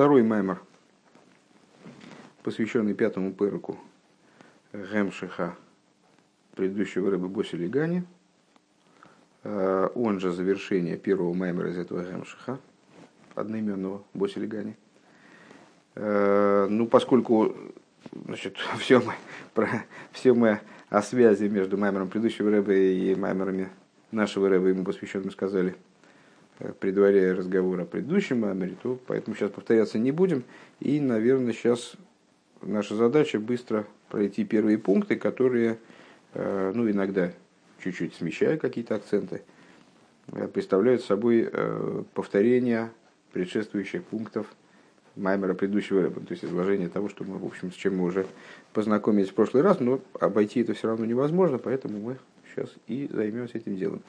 Второй маймер, посвященный пятому перку Гемшиха, предыдущего рыбы Боси Лигани, он же завершение первого маймера из этого Гемшиха, одноименного Боси Лигани. Ну, поскольку значит, все мы, про, все мы о связи между маймером предыдущего рыбы и маймерами нашего рыбы ему посвященным сказали – предваряя разговор о предыдущем Маймере, то поэтому сейчас повторяться не будем. И, наверное, сейчас наша задача быстро пройти первые пункты, которые, э, ну, иногда чуть-чуть смещая какие-то акценты, э, представляют собой э, повторение предшествующих пунктов Маймера предыдущего рэба, то есть изложение того, что мы, в общем, с чем мы уже познакомились в прошлый раз, но обойти это все равно невозможно, поэтому мы сейчас и займемся этим делом.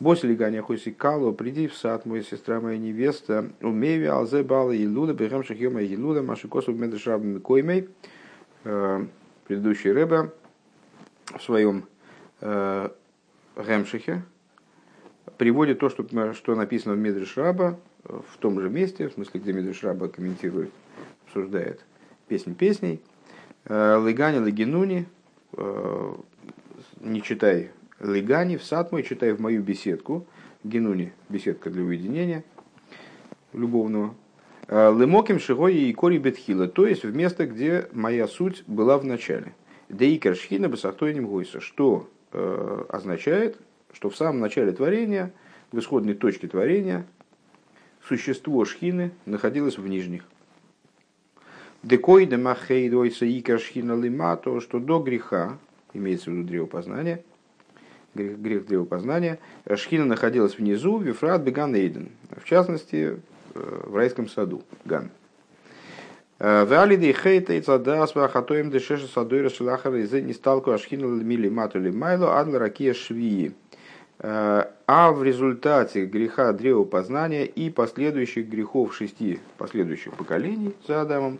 Боси лиганя хоси кало, приди в сад, моя сестра, моя невеста, умеви алзе бала и луда, бегам шахьема и луда, маши косу медешрабами коймей. Э, предыдущий рэба в своем э, приводит то, что, что написано в Медрешраба, в том же месте, в смысле, где Медрешраба комментирует, обсуждает песнь песней. Э, Лыгани, Лагинуни, не читай Лигани, в сад мой, читай в мою беседку, Генуни, беседка для уединения любовного. «Э, Лемоким шигой и кори бетхила, то есть в место, где моя суть была в начале. Деикер шхина басахтойним гойса, что э, означает, что в самом начале творения, в исходной точке творения, существо шхины находилось в нижних. Декой де махей дойса икер шхина лима, то, что до греха, имеется в виду древопознание, грех, грех древопознания, Шхина находилась внизу, Вифрат Беган Эйден, в частности, э, в райском саду, Ган. Э, Валиды хейта и цадас вахатоем дешеша садойра шелахара из не сталку ашхина мили матули майло адла ракия швии. Э, а в результате греха древопознания и последующих грехов шести последующих поколений за Адамом,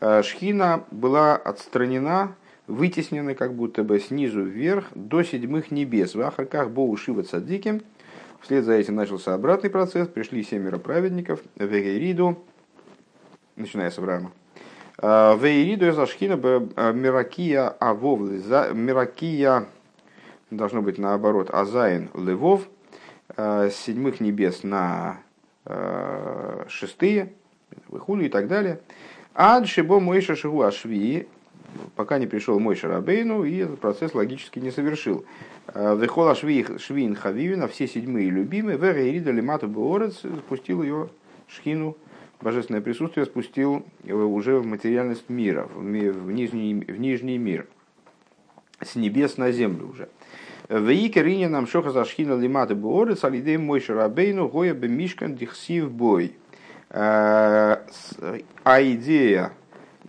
Шхина была отстранена вытеснены как будто бы снизу вверх до седьмых небес. ואחר כך באו שבעה צדיקים. Вслед за этим начался обратный процесс. Пришли семеро праведников. והורידו, начиная с Авраама. А, והורידו את השכינה а, מרקיע הוו, מרקיע, должно быть наоборот, הזיין לוו, а, с седьмых небес на шестые, выхули и так далее. Адшибо Мойша Шигу Ашви, пока не пришел мой Шарабейну, и этот процесс логически не совершил. Э, Вехола Швин Хавивина, все седьмые любимые, Вера Ирида Лимату Буорец спустил ее шхину, божественное присутствие спустил уже в материальность мира, в, нижний, в нижний мир, с небес на землю уже. Вейкер Иня нам шоха за шхина лимата буорец, алидей мой шарабейну гоя бемишкан дихсив бой. Э, а идея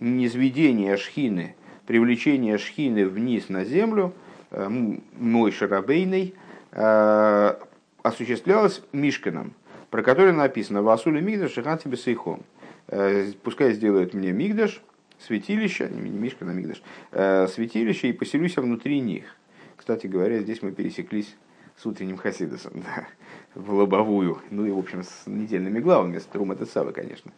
низведение шхины, привлечение шхины вниз на землю, э, мой шарабейный, э, осуществлялось Мишканом, про который написано «Васули Мигдаш Шиханти Бесейхом». Э, пускай сделают мне Мигдаш, святилище, не Мишкан, а Мигдаш, святилище, и поселюсь внутри них. Кстати говоря, здесь мы пересеклись с утренним Хасидосом, да, в лобовую, ну и, в общем, с недельными главами, с Трума Тесавы, конечно.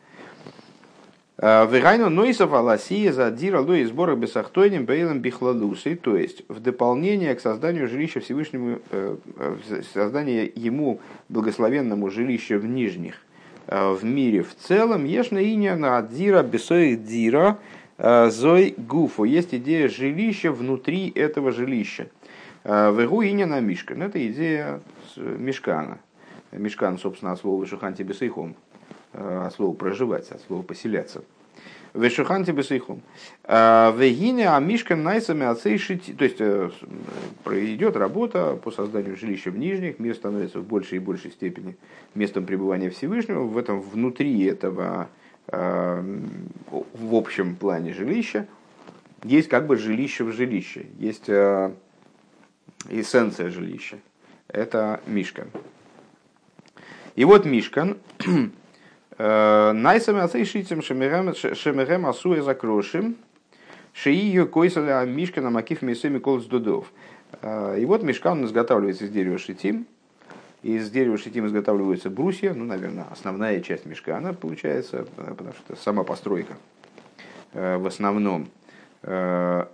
Э, Вегайну Нойсов Аласия задира луи сбора бесахтойним бейлом бихладусы, то есть в дополнение к созданию жилища Всевышнему, э, создание ему благословенному жилища в нижних, э, в мире в целом, ешна иня на адзира бесоих дира зой гуфу. Есть идея жилища внутри этого жилища. Вегу иня на мишкан. Это идея мешкана. Мешкан, собственно, от слова шуханти бесейхом от слова проживать, от слова поселяться. Вешуханти бесейхум. Вегине амишкан найсами отцейшити. То есть э, идет работа по созданию жилища в нижних, мир становится в большей и большей степени местом пребывания Всевышнего. В этом внутри этого э, в общем плане жилища есть как бы жилище в жилище, есть э, эссенция жилища. Это Мишкан. И вот Мишкан Найсами ацейшитим шемерем асуя закрошим, шиию койсаля мишка на макив месеми колс дудов. И вот мешкан изготавливается из дерева шитим, Из дерева шитим изготавливаются брусья, ну, наверное, основная часть мешка, она получается, потому что это сама постройка в основном. А,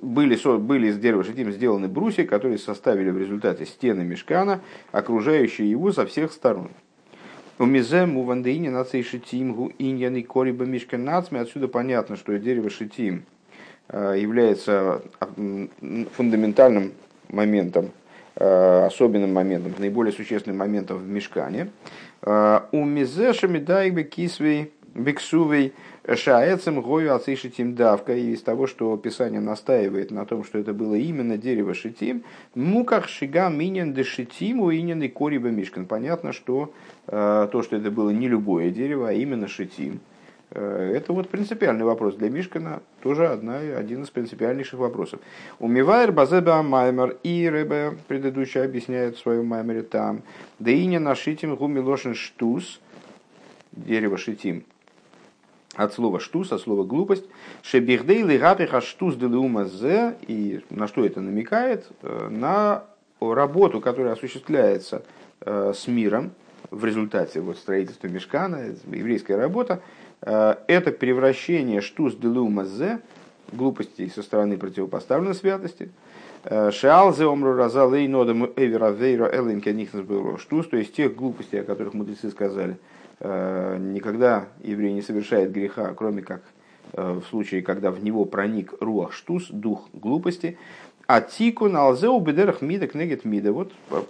были, были из дерева шитим сделаны брусья, которые составили в результате стены мешкана, окружающие его со всех сторон. У мизем у вандеине нацей шитим гу иньян и кориба нацми. Отсюда понятно, что дерево шитим э, является фундаментальным моментом, э, особенным моментом, наиболее существенным моментом в мешкане. Э, у мизе шамидайбе кисвей бексувей Шаэцем гою ацишитим давка, и из того, что Писание настаивает на том, что это было именно дерево шитим, муках шига минен де шитиму инен и кориба мишкан. Понятно, что э, то, что это было не любое дерево, а именно шитим, э, это вот принципиальный вопрос для Мишкана, тоже одна, один из принципиальнейших вопросов. Умивайр базеба маймер и рыба предыдущий объясняет в своем маймере там, да и не нашитим гумилошен штус, дерево шитим, от слова штус, от слова глупость. Шебихдей лигапиха штус зе. И на что это намекает? Э, на работу, которая осуществляется э, с миром в результате вот строительства мешкана, еврейская работа. Э, это превращение штус зе глупостей со стороны противопоставленной святости. Шиалзе омру разалей нодам эвера вейра элин кенихнес штус, то есть тех глупостей, о которых мудрецы сказали – никогда еврей не совершает греха, кроме как э, в случае, когда в него проник руах штус, дух глупости. А тику на алзеу бедерах мида кнегет мида. Вот э,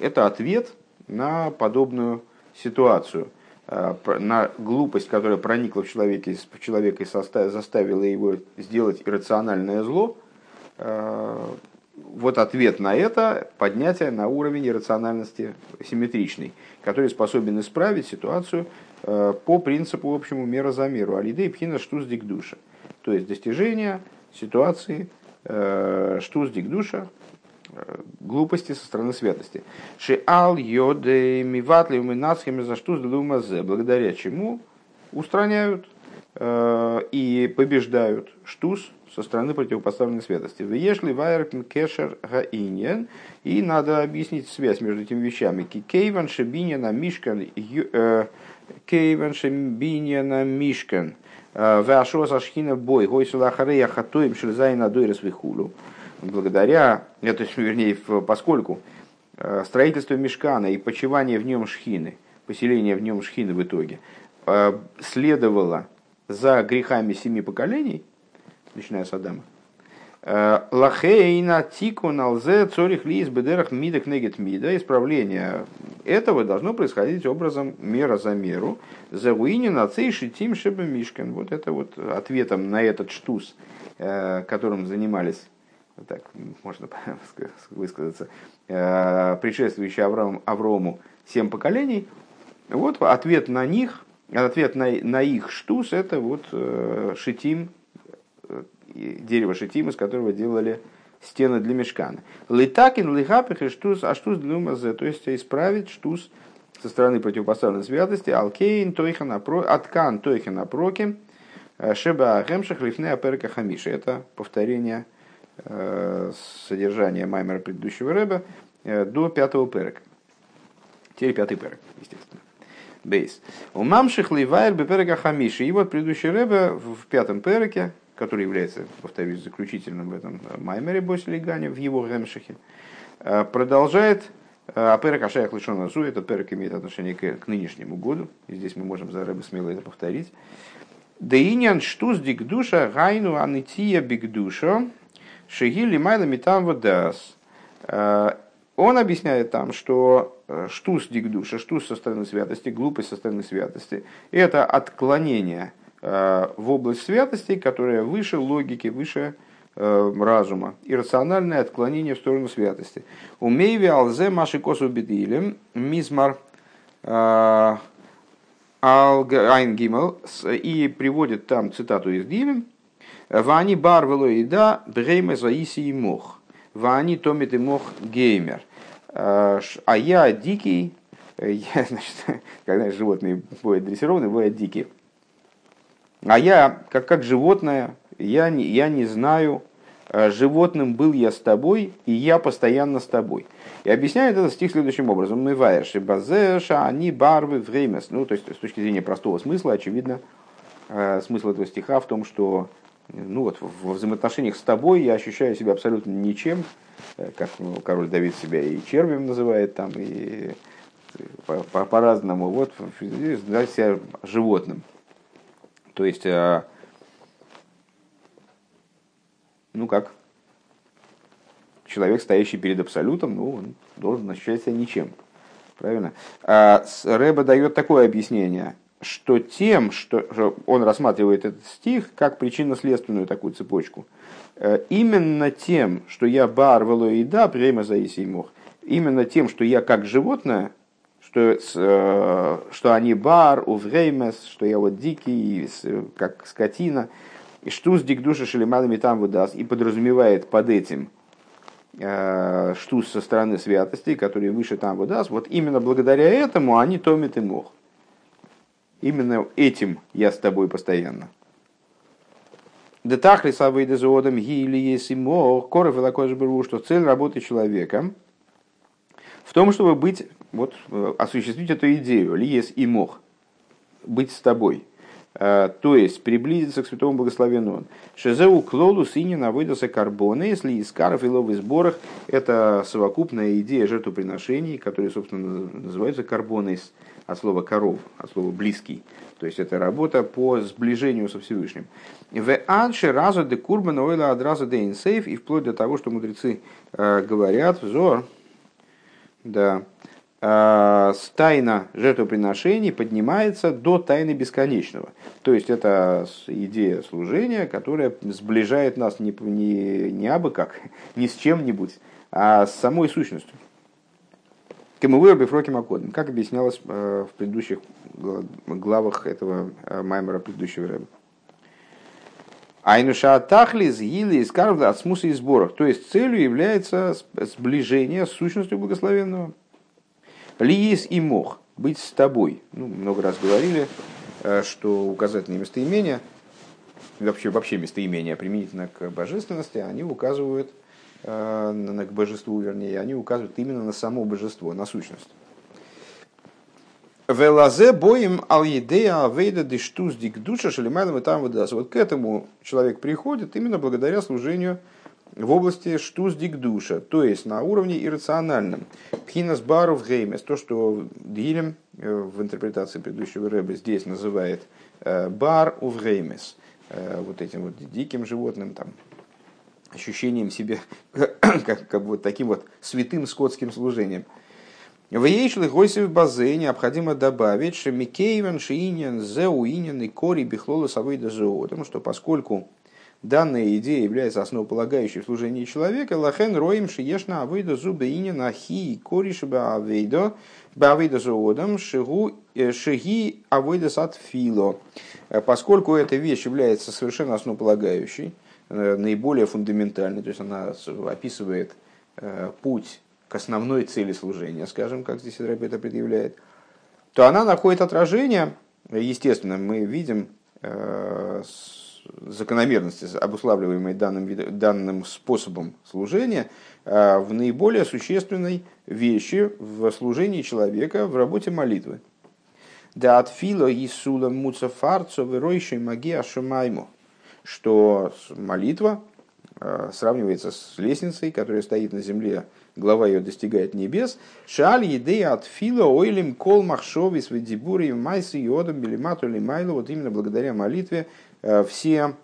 это ответ на подобную ситуацию, на глупость, которая проникла в человека, в человека и заставила его сделать иррациональное зло. Вот ответ на это – поднятие на уровень иррациональности симметричный который способен исправить ситуацию э, по принципу общему мера за меру. Алидей пхина штуз дик душа. То есть достижение ситуации э, штуз дик душа, э, глупости со стороны святости. Шиал йоде миватли уминацхами за штуз зе, благодаря чему устраняют и побеждают штуз со стороны противопоставленной святости. Вешли вайер кешер гаиньен. И надо объяснить связь между этими вещами. Кейван шебиньяна мишкан э, кейван шебиньяна мишкан. Э, Вашо сашхина бой. Гой сулахарея хатоим шельзайна дойрес вихулу. Благодаря, это, вернее, поскольку э, строительство мешкана и почивание в нем шхины, поселение в нем шхины в итоге, следовало за грехами семи поколений, начиная с Адама. Э, лахейна тикун алзе цорих лиз бедерах мидах негет мида. Исправление этого должно происходить образом мера за меру. За на цейши тим шеба мишкан. Вот это вот ответом на этот штус, э, которым занимались так можно высказаться, э, предшествующие Авраам, Аврому семь поколений, вот ответ на них, ответ на, на их штус, это вот шитим дерево шитим, из которого делали стены для мешкана. Литакин, лихапих и штус, а штус для умазе, то есть исправить штус со стороны противопоставленной святости, алкейн, тойхана, аткан, тойхана, проки, э, шеба гемшах, лифне, аперка, хамиша. Это повторение э, содержания маймера предыдущего рэба э, до пятого перека. Теперь пятый перек, естественно. Бейс. У мамших ливайр беперека хамиши. И вот предыдущий рэбе в пятом переке, который является, повторюсь, заключительным в этом э, Маймере Боселигане, в его Гемшахе, э, продолжает э, а перек Ашаях Лишон Азу, этот перек имеет отношение к, к нынешнему году, и здесь мы можем за рыбы смело это повторить. Деинян штуз дикдуша гайну анития бигдуша шигили майла митам водас. Он объясняет там, что штус дикдуша, штус со стороны святости, глупость со стороны святости, это отклонение Э, в область святости, которая выше логики, выше э, разума. Иррациональное отклонение в сторону святости. Умейви алзе маши косу бедилем мизмар э, Айн Гимел и приводит там цитату из Дилем. Вани бар велоида брейме заиси и мох. Вани томит и мох геймер. А я дикий, я, значит, когда животные бывают дрессированные, бывают дикие. А я, как, как животное, я не, я не знаю животным был я с тобой, и я постоянно с тобой. И объясняет этот стих следующим образом. Мы ваешь, базеша, они барвы, времес. Ну, то есть, с точки зрения простого смысла, очевидно, смысл этого стиха в том, что ну вот, во взаимоотношениях с тобой я ощущаю себя абсолютно ничем, как ну, король Давид себя и червем называет там, и по-разному, по, по вот, называет себя животным. То есть, ну как, человек, стоящий перед абсолютом, ну, он должен ощущать себя ничем. Правильно? А Рэба дает такое объяснение, что тем, что он рассматривает этот стих как причинно-следственную такую цепочку, э, именно тем, что я бар да прямо за мох, именно тем, что я как животное, что, э, что они бар, увремес, что я вот дикий, как скотина, и штус дик душа шелемадами там выдаст, и подразумевает под этим э, штус со стороны святости, который выше там выдаст, вот именно благодаря этому они томит и мох. Именно этим я с тобой постоянно. Детахли савейда зоодом гили если мох, коров и что цель работы человека в том, чтобы быть, вот, осуществить эту идею, лиес и мох, быть с тобой – то есть приблизиться к святому благословенному. Он. Шезеу клолу синина выдался карбона, если из каров и ловых сборах. Это совокупная идея жертвоприношений, которые, собственно, называются карбонис от слова коров, от слова близкий. То есть это работа по сближению со Всевышним. В анше разу де курбан ойла адразу де инсейф, и вплоть до того, что мудрецы э, говорят, взор, да, Э, тайна жертвоприношений поднимается до тайны бесконечного. То есть это идея служения, которая сближает нас не, не, не абы как, не с чем-нибудь, а с самой сущностью. Кемуэр Бефроки Макодом, как объяснялось э, в предыдущих главах этого э, маймера предыдущего рэба. Айнуша Тахлис, Гили, из Карвда, от смуса и сборах. То есть целью является сближение с сущностью благословенного. Лиис и мох, быть с тобой. Ну, много раз говорили, э, что указательные местоимения, вообще, вообще местоимения применительно к божественности, они указывают к божеству, вернее, они указывают именно на само божество, на сущность. Велазе боим ал едея авейда диштуз дик душа шалимайдам и там выдаст. Вот к этому человек приходит именно благодаря служению в области штуз душа, то есть на уровне иррациональном. בחינת בער ובהמות, то, что Дилем э, в интерпретации предыдущего рэба здесь называет э, בער ובהמות, э, вот этим вот диким животным, там, ощущением себя как, как вот таким вот святым скотским служением. ויש להוסיף בזה необходимо добавить, что מכיוון שענין זה הוא ענין עיקרי בכללות העבודה потому что поскольку данная идея является основополагающей в служении человека, לכן רואים שישנה עבודה זו בענין הכי עיקרי שבעבודה баавейда зоодам шигу э, шиги авейда сад фило. Э, поскольку эта вещь является совершенно основополагающей, наиболее фундаментальной, то есть она описывает путь к основной цели служения, скажем, как здесь это предъявляет, то она находит отражение, естественно, мы видим закономерности, обуславливаемые данным, данным способом служения, в наиболее существенной вещи в служении человека в работе молитвы. Да от фила Исула Муцафарцо Веройшей Магия Шумайму, что молитва а, сравнивается с лестницей, которая стоит на земле, глава ее достигает небес. Шаль еды от фила ойлим кол махшови сведибури майсы йодом белимату лимайлу. Вот именно благодаря молитве Э, все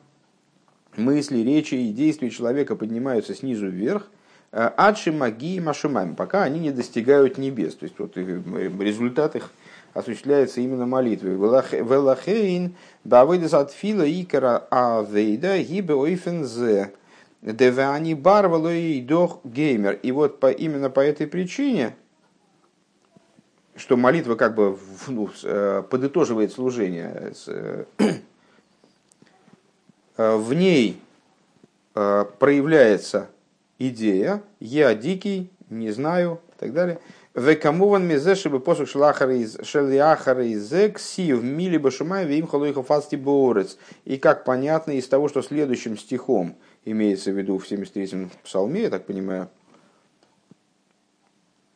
мысли, речи и действия человека поднимаются снизу вверх, э, адши магии машумами, пока они не достигают небес. То есть вот э, результат их осуществляется именно молитвой. Велахейн бавыдас от фила икара авейда гибе ойфензе. Девани барвало и дох геймер. И вот по, именно по этой причине, что молитва как бы ну, подытоживает служение, Э, в ней э, проявляется идея «я дикий, не знаю» и так далее. Векамуван мизе, чтобы посух шелиахара из экси в миле башумай вим халуиха фасти борец. И как понятно из того, что следующим стихом имеется в виду в 73-м псалме, я так понимаю.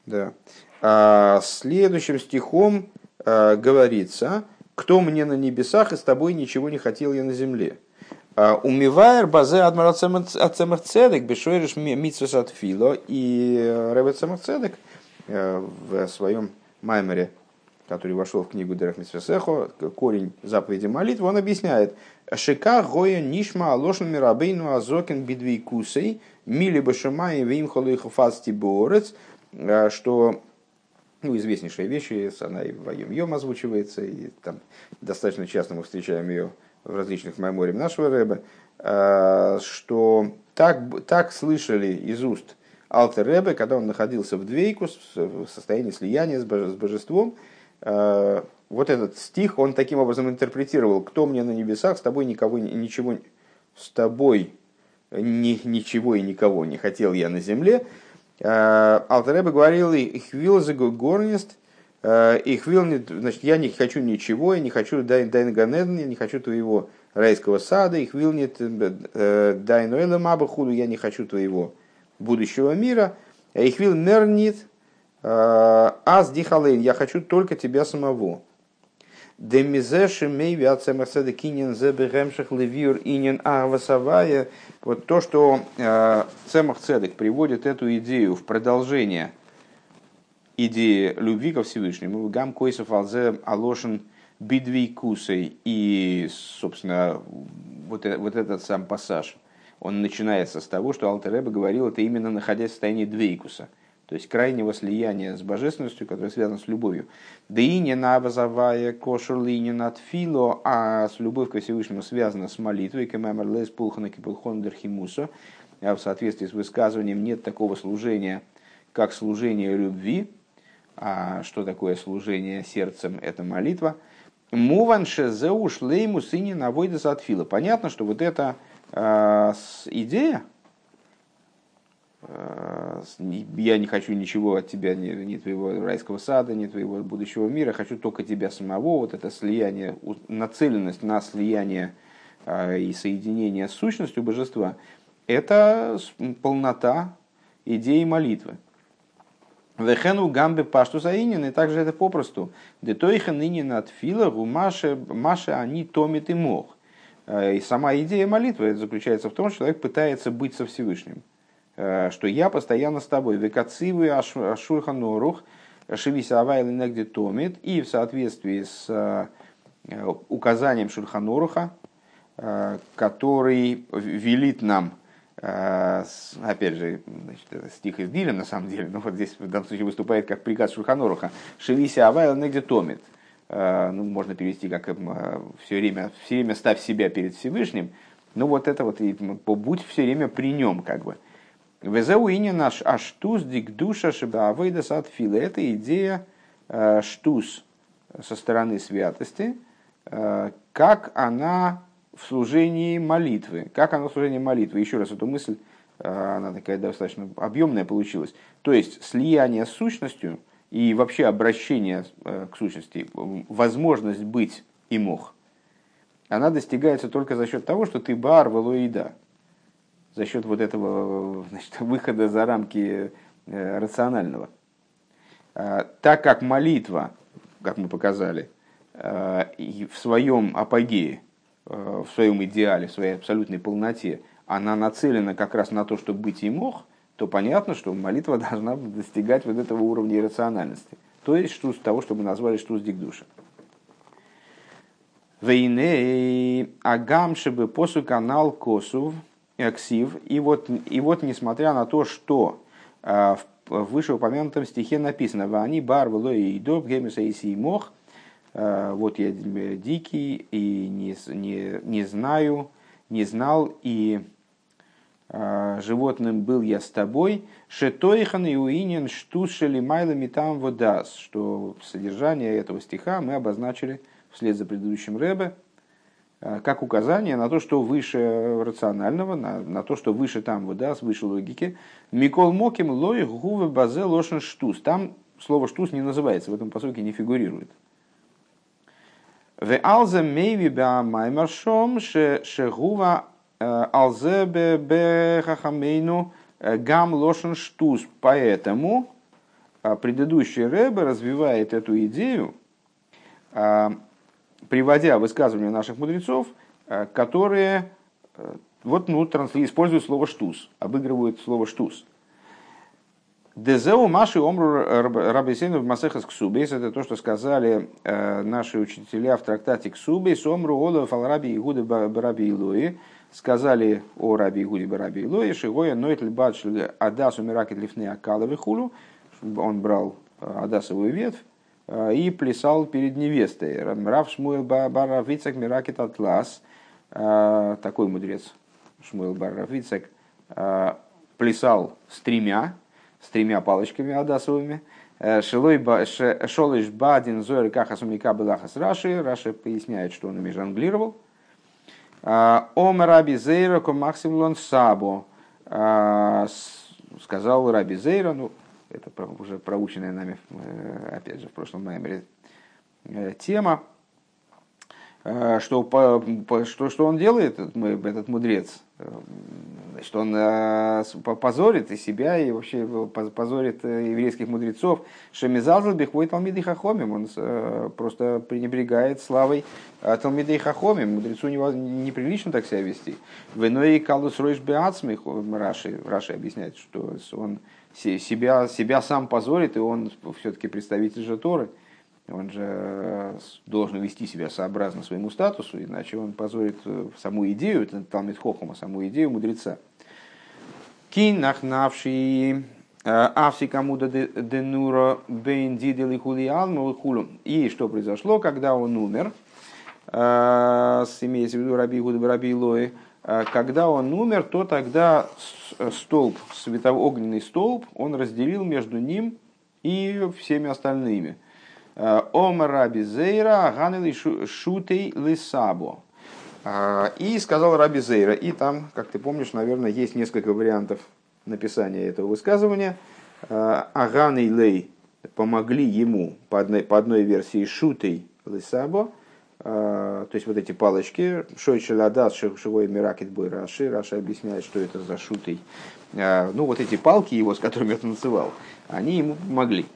Да. А следующим стихом а, говорится, кто мне на небесах, и с тобой ничего не хотел я на земле. А, Умивайр базе адмар цедек бешойриш митсвес от фило. И Рэбе цедек э, в своем маймере, который вошел в книгу Дерех Митсвесехо, корень заповеди молитвы, он объясняет, Шика гоя нишма алошн мирабейну азокин бидвей кусей, мили башамай вим холыху фасти борец, э, что ну, известнейшая вещь, она и в Йом озвучивается, и там достаточно часто мы встречаем ее в различных мемориях нашего Рэба, э, что так, так слышали из уст Алтер Рэбе, когда он находился в двейку, в состоянии слияния с божеством, э, вот этот стих, он таким образом интерпретировал, кто мне на небесах, с тобой никого, ничего, с тобой ни, ничего и никого не хотел я на земле, Э, Алтереба говорил, их вил за горнист, э, их вил, значит, я не хочу ничего, я не хочу дайн ганеден, я не хочу твоего райского сада, их вил нет э, дайн мабахуду, я не хочу твоего будущего мира, их вил мернит, аз дихалейн, я хочу только тебя самого. Демизеши мей виацемерседа кинен зебегемших левиур инин авасавая. Вот то, что э, Цемах Цедек приводит эту идею в продолжение идеи любви ко Всевышнему, гам койсов алзе алошен бидви кусей. И, собственно, вот, вот этот сам пассаж, он начинается с того, что Алтереба говорил это именно находясь в состоянии двейкуса – то есть крайнего слияния с божественностью, которое связано с любовью. Да и не навазавая кошер линин от фило, а с любовью к Всевышнему связано с молитвой, кемэмэр лес пулхана кипулхондер химусо, а в соответствии с высказыванием нет такого служения, как служение любви, а что такое служение сердцем, это молитва. Муванше зеу шлейму сыне навойдес от фила. Понятно, что вот эта э, идея, Э, я не хочу ничего от тебя, ни, ни твоего райского сада, ни твоего будущего мира, хочу только тебя самого. Вот это слияние, нацеленность на слияние э, и соединение с сущностью божества, это полнота идеи молитвы. Вехену гамбе пашту заинин, и также это попросту. Детойха ныне над фила гумаше маше они томит и мох. Э, и сама идея молитвы заключается в том, что человек пытается быть со Всевышним. Э, что я постоянно с тобой. Векацивы ашурханорух шивися авайли негде томит. И в соответствии с э, указанием Шурханоруха, э, который велит нам, опять же, значит, это стих из Дилем на самом деле, но вот здесь в данном случае выступает как приказ Шурханоруха, шивися авайли негде томит. Ну, можно перевести как все время, все время ставь себя перед Всевышним, ну вот это вот, и будь все время при нем, как бы. Везеуини наш аштус дик душа шибаавейда садфила. Это идея э, штус со стороны святости, э, как она в служении молитвы. Как она в служении молитвы. Еще раз эту мысль, э, она такая достаточно объемная получилась. То есть слияние с сущностью и вообще обращение к сущности, возможность быть и мог, она достигается только за счет того, что ты бар, велоида, за счет вот этого значит, выхода за рамки э, рационального. А, так как молитва, как мы показали, э, в своем апогее, э, в своем идеале, в своей абсолютной полноте, она нацелена как раз на то, чтобы быть и мог, то понятно, что молитва должна достигать вот этого уровня иррациональности. То есть штус того, что мы назвали штус дикдуша. Вейне агамшибы посу канал косув – Ксив. И вот, и вот несмотря на то, что э, в вышеупомянутом стихе написано «Вани бар и доб гемиса и мох», э, вот я дикий и не, не, не знаю, не знал, и животным был я с тобой, шетойхан и уинен штус шелимайла там водас, что содержание этого стиха мы обозначили вслед за предыдущим Рэбе, Э, как указание на то, что выше рационального, на, на то, что выше там, вот, да, выше логики. Микол Моким лой гуве базе лошен штус. Там слово штус не называется, в этом посылке не фигурирует. В алзе мейви ба маймаршом шегува алзебе бе хахамейну гам лошен штус. Поэтому предыдущий Рэбе развивает эту идею, приводя высказывания наших мудрецов, которые вот, ну, используют слово штус, обыгрывают слово штус. Дезеу Маши Омру Рабисейну в Масехас Ксубейс, это то, что сказали э, наши учителя в трактате Ксубейс, Омру Олов Ал Раби Игуды Бараби Илуи, сказали о Раби Игуде Бараби Илуи, Шигоя Нойтл Бадшль Адасу Миракет Лифны Акаловы Хулу, он брал э, Адасовую ветвь э, и плясал перед невестой. Рав Шмуэл Баравицак Миракет Атлас, такой мудрец Шмуэл Баравицак, плясал с тремя, с тремя палочками адасовыми. Э, Шолыш Бадин Зоэр Кахасумика Белахас Раши. Раши поясняет, что он ими жонглировал. Э, Ом Раби Зейра Комаксимлон Сабо. Э, сказал Раби Зейра, ну, это уже проученная нами, опять же, в прошлом маймере тема, что, что, что он делает, этот мудрец, Значит, он э, позорит и себя, и вообще позорит э, еврейских мудрецов. Шемизалзал бихвой Талмиды Хахомим. Он э, просто пренебрегает славой Талмиды Хахомим. Мудрецу неприлично так себя вести. Веной калус ройш беацмих. Раши, Раши объясняет, что он себя, себя сам позорит, и он все-таки представитель же Торы. Он же должен вести себя сообразно своему статусу, иначе он позорит саму идею, это Талмит Хохома, саму идею мудреца. Кин нахнавший Авси кому-то денура бендидели хулиан хулу. И что произошло, когда он умер, имеется в виду Раби Гуд Раби Лои, когда он умер, то тогда столб, светоогненный столб, он разделил между ним и всеми остальными. Омар Раби Зейра, Ганели Шутей Лисабо. И сказал Раби Зейра. И там, как ты помнишь, наверное, есть несколько вариантов написания этого высказывания. Аган и Лей помогли ему по одной, по одной версии שוטיה לסבא, то есть вот эти палочки, שוט של הדס שהיה מרקד בו Раши, Раши объясняет, что это за שוטיה. Ну вот эти палки его, с которыми он танцевал, они ему помогли.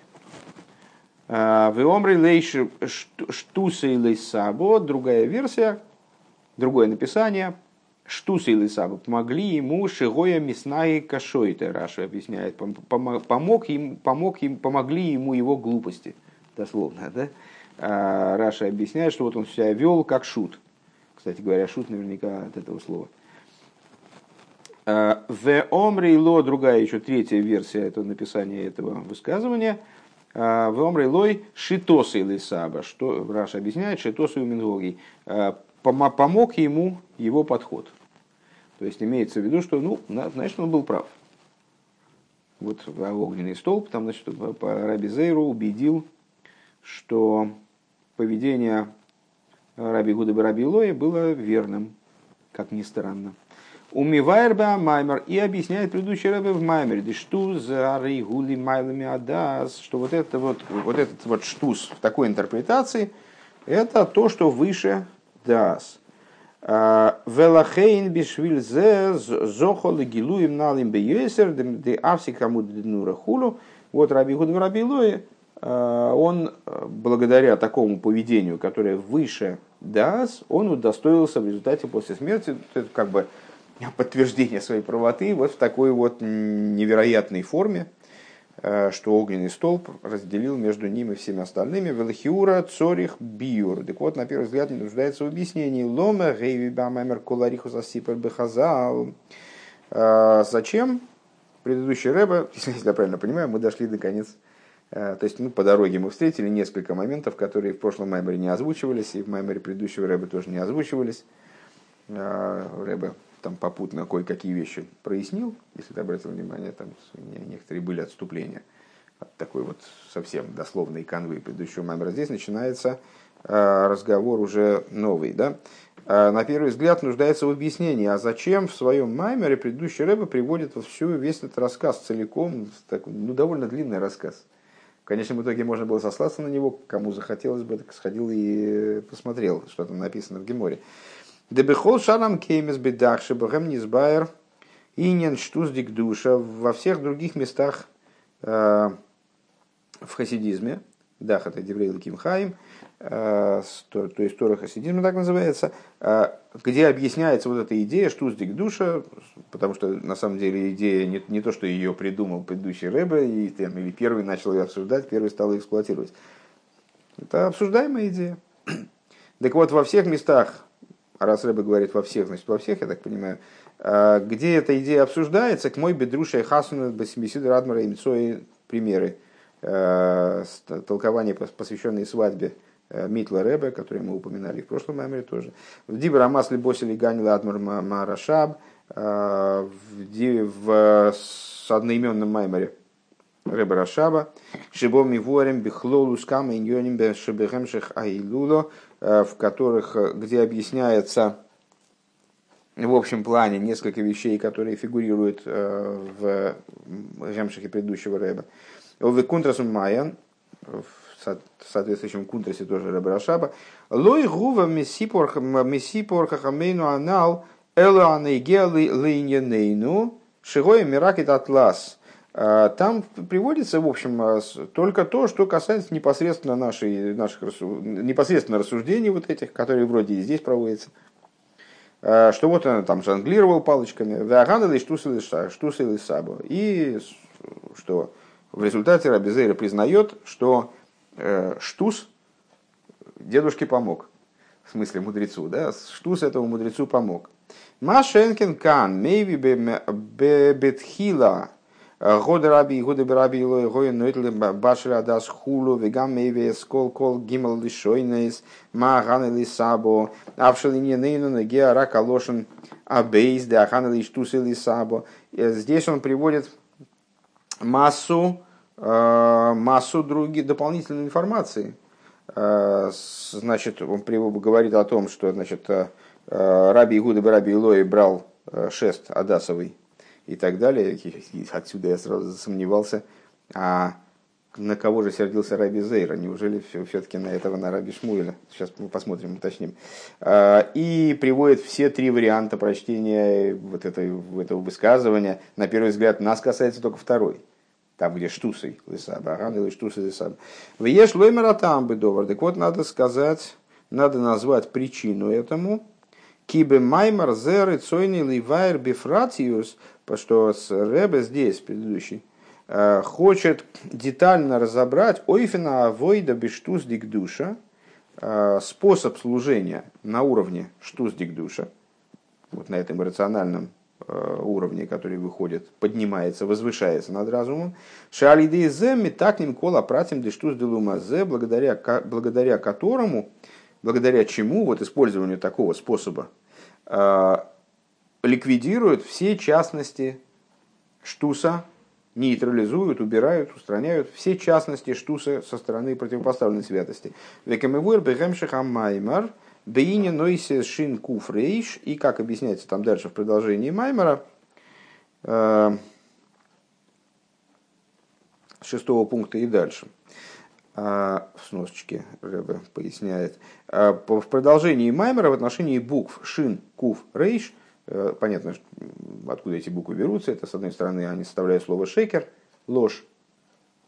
ואמרי לה שטותיה לסבא, другая версия, другое написание, שטותיה לסבא помогли ему שהיה מתנהג כשוטה, Раши объясняет, помог им, помог им, помогли ему его глупости, дословно, да? А Раши объясняет, что вот он себя вел как шут. Кстати говоря, шут наверняка от этого слова. А, ואמרי לה, другая еще третья версия этого написания этого высказывания. А, ואמרי לה שיטתיה לסבא, что Раши объясняет, שיטתיה ומנהגיה помог ему его подход. То есть имеется в виду, что, ну, значит, он был прав. Вот огненный столб, там, значит, Раби Зейру убедил, что поведение Раби Гуда Раби Лоя было верным, как ни странно. Умивайрба Маймер и объясняет предыдущий Рэбе в Маймере, что за гули майлами адас, что вот это вот, вот этот вот штус в такой интерпретации, это то, что выше дас. А, Велахейн бишвиль зе зохол гилуем налим бейесер де авси кому днура хулу. Вот Раби Гуд Раби Лои, а, он благодаря такому поведению, которое выше дас, он удостоился в результате после смерти, как бы подтверждение своей правоты вот в такой вот невероятной форме, Э, что огненный столб разделил между ним и всеми остальными. Велхиура цорих биур. Так вот, на первый взгляд, не нуждается в объяснении. Лома гейви бамамер колариху засипер бехазал. Э, зачем? Предыдущий рэба, если я правильно понимаю, мы дошли до конец. Э, то есть, ну, по дороге мы встретили несколько моментов, которые в прошлом маймере не озвучивались, и в маймере предыдущего рэба тоже не озвучивались. Рэба там попутно кое-какие вещи прояснил, если ты обратил внимание, там некоторые были отступления от такой вот совсем дословной канвы предыдущего маймера. Здесь начинается э, разговор уже новый. Да? Э, на первый взгляд нуждается в объяснении, а зачем в своем маймере предыдущий рэбе приводит вот всю, весь этот рассказ целиком, ну, довольно длинный рассказ. В конечном итоге можно было сослаться на него, кому захотелось бы, так сходил и посмотрел, что там написано в Геморе. Дебехол шарам кеймес бедахши бахем низбайер инен штуздик душа во всех других местах э, в хасидизме, Дах это Деврей Лаким Хаим, э, то, то есть Тора Хасидизма так называется, э, где объясняется вот эта идея штуздик душа, потому что на самом деле идея не, не то, что ее придумал предыдущий Рэбе, и, там, или первый начал ее обсуждать, первый стал ее эксплуатировать. Это обсуждаемая идея. Так вот, во всех местах, раз Рэбе говорит во всех, значит во всех, я так понимаю, э, где эта идея обсуждается, к мой бедруша и хасуна басимисиду радмара и мицои примеры Э, толкование, посвященное свадьбе э, Митла Ребе, который мы упоминали в прошлом меморе тоже. В Дибер Амасли Босили Ганила Адмар Марашаб, э, в, с одноименном майморе Ребе Рашаба, Шибом и Ворем, Бихлолу, Скам, Иньоним, Шебехемших Айлуло, в которых, где объясняется в общем плане несколько вещей, которые фигурируют в Гемшихе предыдущего Рэба. В Кунтрасум Майян, в соответствующем кунтрасе тоже Рабрашаба, Лой гува мессипор хахамейну анал элу анейгели лейнянейну шигой миракит атлас. А, там приводится, в общем, а, только то, что касается непосредственно нашей, наших непосредственно рассуждений вот этих, которые вроде и здесь проводятся. А, что вот он там жонглировал палочками, веаганали штусили сабо. И что в результате Рабизейра признает, что э, Штус дедушке помог. В смысле мудрецу, да? Штус этому мудрецу помог. Машенкин кан, мейви бетхила, годы раби, годы раби, гои нойтли башир адас хулу, вегам мейви скол кол гимал лишойнейс, ма ганы лисабо, авшалине нейну неге рака лошен абейс, да аханы лиштус лисабо. Здесь он приводит массу Э, массу других дополнительной информации. Э, значит, он говорит о том, что значит, э, Раби Игуда Раби Илой брал шест Адасовый и так далее. И отсюда я сразу засомневался, а на кого же сердился Раби Зейра? Неужели все-таки на этого, на Раби Шмуэля? Сейчас мы посмотрим, уточним. И приводит все три варианта прочтения вот этого, этого высказывания. На первый взгляд, нас касается только второй там, где штусой лысаба, аган или штусой лысаба. Веш лоймера там бы довар. Так вот, надо сказать, надо назвать причину этому. Кибе маймар зеры цойни ливайр бифратиус, что с Ребе здесь, предыдущий, э, хочет детально разобрать ойфина авойда биштус дикдуша, э, способ служения на уровне штус дикдуша, вот на этом рациональном Э, уровне, который выходит, поднимается, возвышается над разумом. Шалиды земи так ним кола пратим дештус делумазе, благодаря, благодаря которому, благодаря чему, вот использованию такого способа, э, ликвидируют все частности штуса, нейтрализуют, убирают, устраняют все частности штуса со стороны противопоставленной святости. Векамевуэр бегемшихам маймар – Бейни нойсе шин куф рейш, и как объясняется там дальше в продолжении Маймера, э, шестого пункта и дальше, в сносочке Рэбе поясняет, э, в продолжении Маймера в отношении букв шин, куф, рейш, понятно, откуда эти буквы берутся, это с одной стороны они составляют слово шекер, ложь,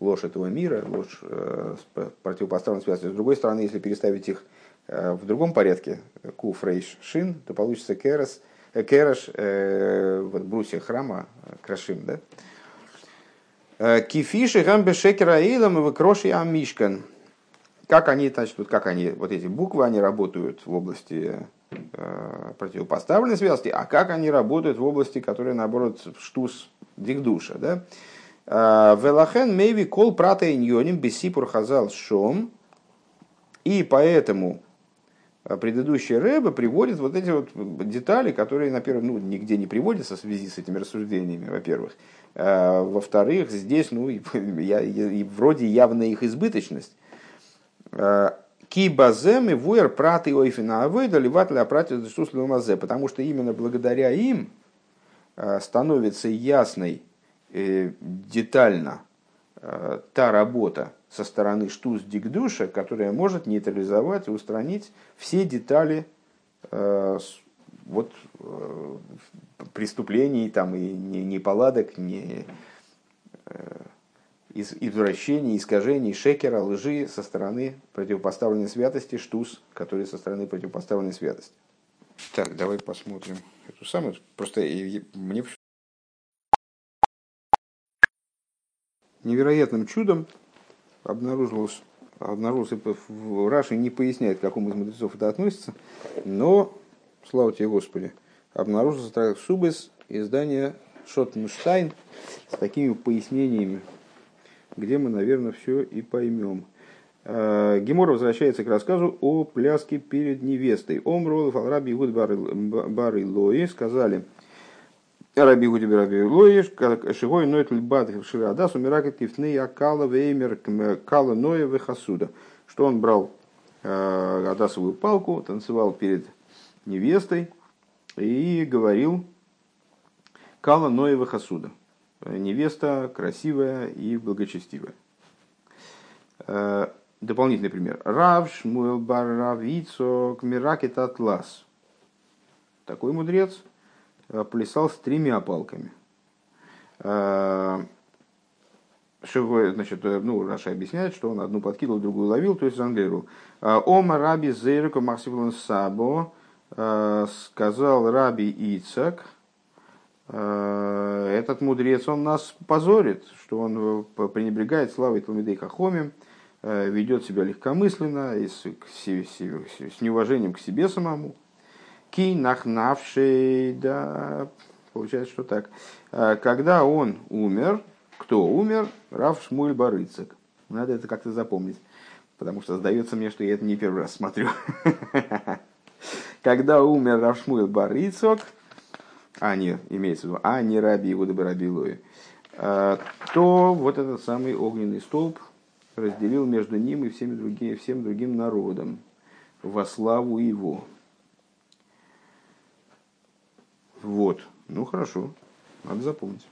ложь этого мира, ложь противопоставленной связи, с другой стороны, если переставить их Э, в другом порядке, куф рейш шин, то получится керас, э, кераш, э, вот брусья храма, крашим, да? Кифиши гамбе шекера эйлам и выкроши амишкан. Как они, значит, вот как они, вот эти буквы, они работают в области э, противопоставленной связки, а как они работают в области, которая, наоборот, штус дикдуша, да? Велахен мейви кол прата иньоним бесипур хазал шом, и поэтому а предыдущий Рэбе приводит вот эти вот детали, которые, на первый, ну, нигде не приводятся в связи с этими рассуждениями, во-первых. А, во-вторых, здесь, ну, я, и вроде явная их избыточность. А, Кибазем и вуэр праты ойфина авойда ливат ля прати мазе, потому что именно благодаря им становится ясной э, детально та работа, со стороны штуз дикдуша, которая может нейтрализовать и устранить все детали э, вот преступлений там и неполадок, не, из извращений, искажений, шекера, лжи со стороны противопоставленной святости, штус, который со стороны противопоставленной святости. Так, давай посмотрим эту самую. Просто мне невероятным чудом обнаружилось, обнаружился в Раши не поясняет, к какому из мудрецов это относится, но, слава тебе Господи, обнаружился так Субес издание Шотенштайн с такими пояснениями, где мы, наверное, все и поймем. Э, Гемор возвращается к рассказу о пляске перед невестой. Омрол, Фалраби, Игуд, Бары, Лои сказали, Раби Игуд, Бары, Лои, Шигой, Ноет, Льбат, Ширадас, Умиракет, Кифней, Акала, Веймер, Кала, Ноя, Вехасуда. Что он брал э, Адасовую палку, танцевал перед невестой и говорил Кала, Ноя, Вехасуда. Невеста красивая и благочестивая. Э, Дополнительный пример. Рав Шмуэл Баравицо Кмиракет Атлас. Такой мудрец э, плясал с тремя палками. Э, Шигой, значит, э, ну, Раша объясняет, что он одну подкидывал, другую ловил, то есть зонглировал. Ома Раби Зейрко Максимилан Сабо сказал Раби Ицак, этот мудрец, он нас позорит, что он пренебрегает славой Талмидей Хахомим, Э, ведет себя легкомысленно, и с, с, с, с неуважением к себе самому. Ки нахнавший, да, получается, что так. Э, когда он умер, кто умер? Рав Шмуль Барыцек. Надо это как-то запомнить, потому что сдается мне, что я это не первый раз смотрю. Когда умер Рав Шмуль Барыцок, а не, имеется в виду, а не Раби Иуда Барабилуи, э, то вот этот самый огненный столб, разделил между ним и всеми другими, всем другим народом во славу его. Вот. Ну хорошо, надо запомнить.